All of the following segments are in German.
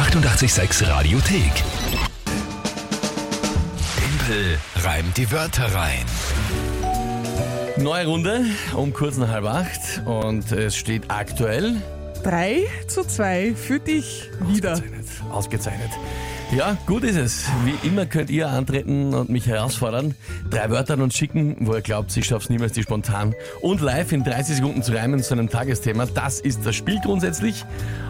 886 Radiothek. Tempel reimt die Wörter rein. Neue Runde um kurz nach halb acht und es steht aktuell 3 zu 2 für dich wieder. Ausgezeichnet. Ausgezeichnet. Ja, gut ist es. Wie immer könnt ihr antreten und mich herausfordern. Drei Wörter an uns schicken, wo ihr glaubt, ich schaff's niemals, die spontan und live in 30 Sekunden zu reimen zu einem Tagesthema. Das ist das Spiel grundsätzlich.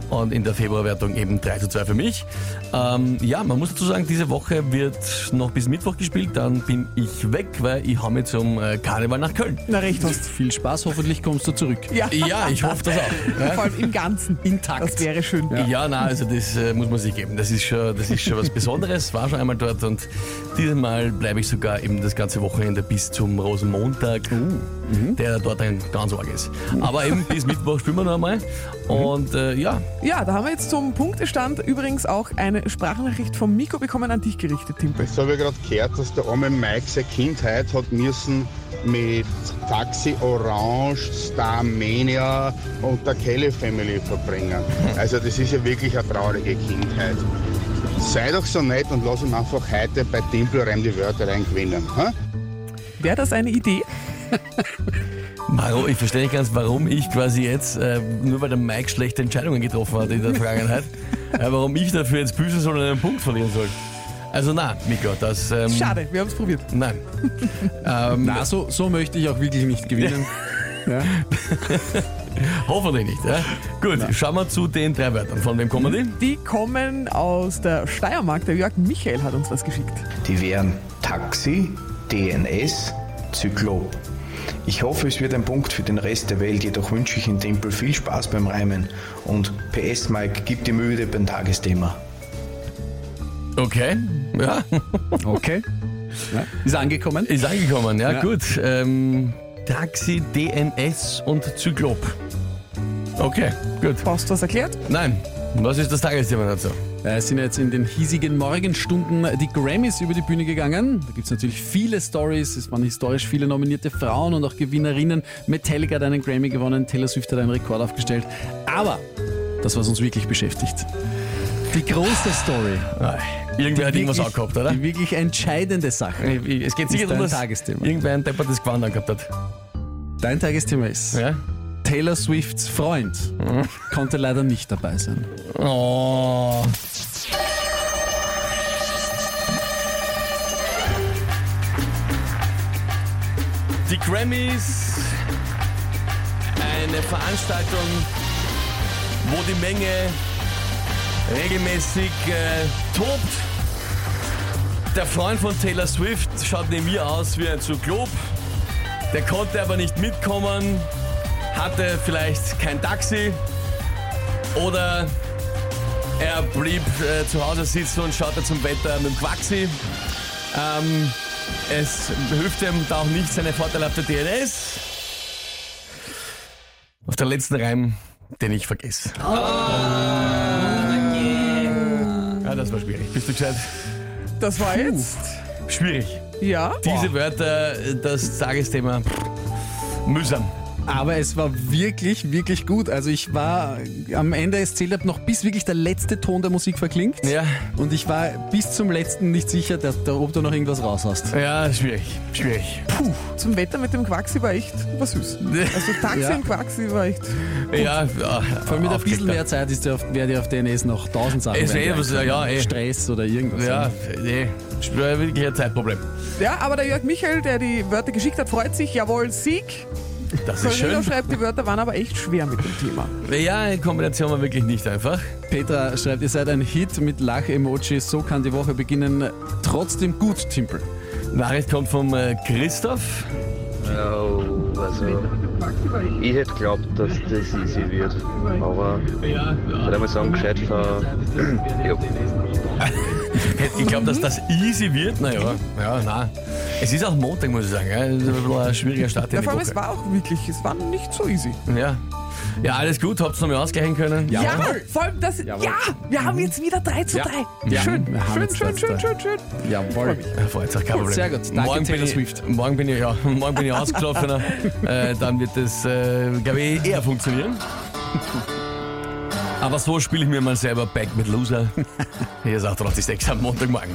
Und in der Februarwertung eben 3 zu 2 für mich. Ähm, ja, man muss dazu sagen, diese Woche wird noch bis Mittwoch gespielt. Dann bin ich weg, weil ich hau mich zum äh, Karneval nach Köln. Na, recht hast. Viel Spaß, hoffentlich kommst du zurück. Ja, Ja, ich hoffe das auch. Ja. vor allem im Ganzen. Intakt. Das wäre schön. Ja, na, also das äh, muss man sich geben. Das ist schon, das ist schon was Besonderes. War schon einmal dort und dieses Mal bleibe ich sogar eben das ganze Wochenende bis zum Rosenmontag, der dort ein ganz arg ist. Aber eben bis Mittwoch spielen wir noch einmal. Und äh, ja, Ja, da haben wir jetzt zum Punktestand übrigens auch eine Sprachnachricht vom Miko bekommen an dich gerichtet, Timpel. Jetzt habe ich gerade gehört, dass der arme Mike seine Kindheit hat müssen mit Taxi Orange, Starmania und der Kelly Family verbringen. Also das ist ja wirklich eine traurige Kindheit. Sei doch so nett und lass ihm einfach heute bei Tempelreim die Wörter reingewinnen. Wäre das eine Idee? Maro, ich verstehe nicht ganz, warum ich quasi jetzt, äh, nur weil der Mike schlechte Entscheidungen getroffen hat in der Vergangenheit, äh, warum ich dafür jetzt büßen soll und einen Punkt verlieren soll. Also na, Miko, das... Ähm, Schade, wir haben es probiert. Nein. ähm, Na, so, so möchte ich auch wirklich nicht gewinnen. Ja. Hoffentlich nicht. Ja? Gut, schauen wir zu den drei Wörtern. Von wem kommen die? Die kommen aus der Steiermark. Der Jörg Michael hat uns was geschickt. Die wären Taxi, DNS, Zyklop. Ich hoffe, es wird ein Punkt für den Rest der Welt, jedoch wünsche ich in Tempel viel Spaß beim Reimen. Und PS Mike, gib die Mühe beim Tagesthema. Okay, ja, Okay. Ja. Ist angekommen. ist angekommen. Ja, Ja. gut. Ähm, Taxi, DNS und Zyklop. Okay, gut. Brauchst du was erklärt? Nein, was ist das Tagesthema dazu? Äh, Es sind jetzt in den hiesigen Morgenstunden die Grammys über die Bühne gegangen. Da gibt es natürlich viele Stories. Es waren historisch viele nominierte Frauen und auch Gewinnerinnen. Metallica hat einen Grammy gewonnen, Taylor Swift hat einen Rekord aufgestellt. Aber das, was uns wirklich beschäftigt, die große Story. Irgendwer hat die irgendwas auch wirklich- gehabt, oder? Die wirklich entscheidende Sache. Es geht sicher dein dass Tagesthema. irgendwer ein deppertes Gewand angehabt hat. Dein Tagesthema ist, Ja? Taylor Swifts Freund konnte leider nicht dabei sein. Oh. Die Grammys, eine Veranstaltung, wo die Menge regelmäßig äh, tobt. Der Freund von Taylor Swift schaut neben mir aus wie ein Zyklop. Der konnte aber nicht mitkommen, hatte vielleicht kein Taxi oder er blieb äh, zu Hause sitzen und schaute zum Wetter mit dem Quaxi. Ähm, es hilft ihm da auch nicht seine vorteilhafte DNS. Auf der letzten Reim, den ich vergesse. Ja, das war schwierig. Bist du gescheit? Das war jetzt. Schwierig. Ja. Diese Wörter, das Tagesthema, mühsam. Aber es war wirklich, wirklich gut. Also ich war am Ende, es zählt ab noch bis wirklich der letzte Ton der Musik verklingt. Ja, Und ich war bis zum letzten nicht sicher, dass, da, ob du noch irgendwas raus hast. ja, schwierig. Schwierig. Puh, zum Wetter mit dem Quaxi war echt war süß. Also Taxi Ja. und Quaxi war echt. Ja, ja Vor allem mit ein bisschen mehr Zeit ist der auf, wäre dir auf DNS noch tausend Sachen. Es wären wäre dir was- ja, eh. Stress oder irgendwas. Ja, nee, war wirklich ein Zeitproblem. Ja, aber der Jörg Michael, der die Wörter geschickt hat, freut sich. Jawohl, Sieg. Das ist Corinna schön. schreibt, die Wörter waren aber echt schwer mit dem Thema. Ja, in Kombination war wirklich nicht einfach. Petra schreibt, ihr seid ein Hit mit Lach-Emojis, so kann die Woche beginnen. Trotzdem gut, Timpel. Nachricht kommt vom äh, Christoph. Ja, also ich hätte geglaubt, dass das easy wird. Aber ich würde mal sagen, gescheit ver. ja. Hätte geglaubt, dass das easy wird. Naja, ja, nein. Es ist auch Montag, muss ich sagen. Ja. Es ist ein bisschen ein schwieriger Start Ja, in die vor allem, es Woche. war auch wirklich, es war nicht so easy. Ja. Ja, alles gut. Habt ihr noch mal ausgleichen können? Ja, vor allem das, ja, wir haben jetzt wieder 3 zu 3. Ja, Schön, wir haben schön, jetzt schön, das schön, da. schön, schön. Jawohl. Ja, kein Problem. sehr gut. Danke, morgen Taylor bin Swift. Ich, morgen bin ich, ja, morgen bin ich ausgeschlafener. äh, dann wird das, äh, glaube ich, eher funktionieren. Aber so spiele ich mir mal selber Back mit Loser. Hier ist auch noch die 6 am Montagmorgen.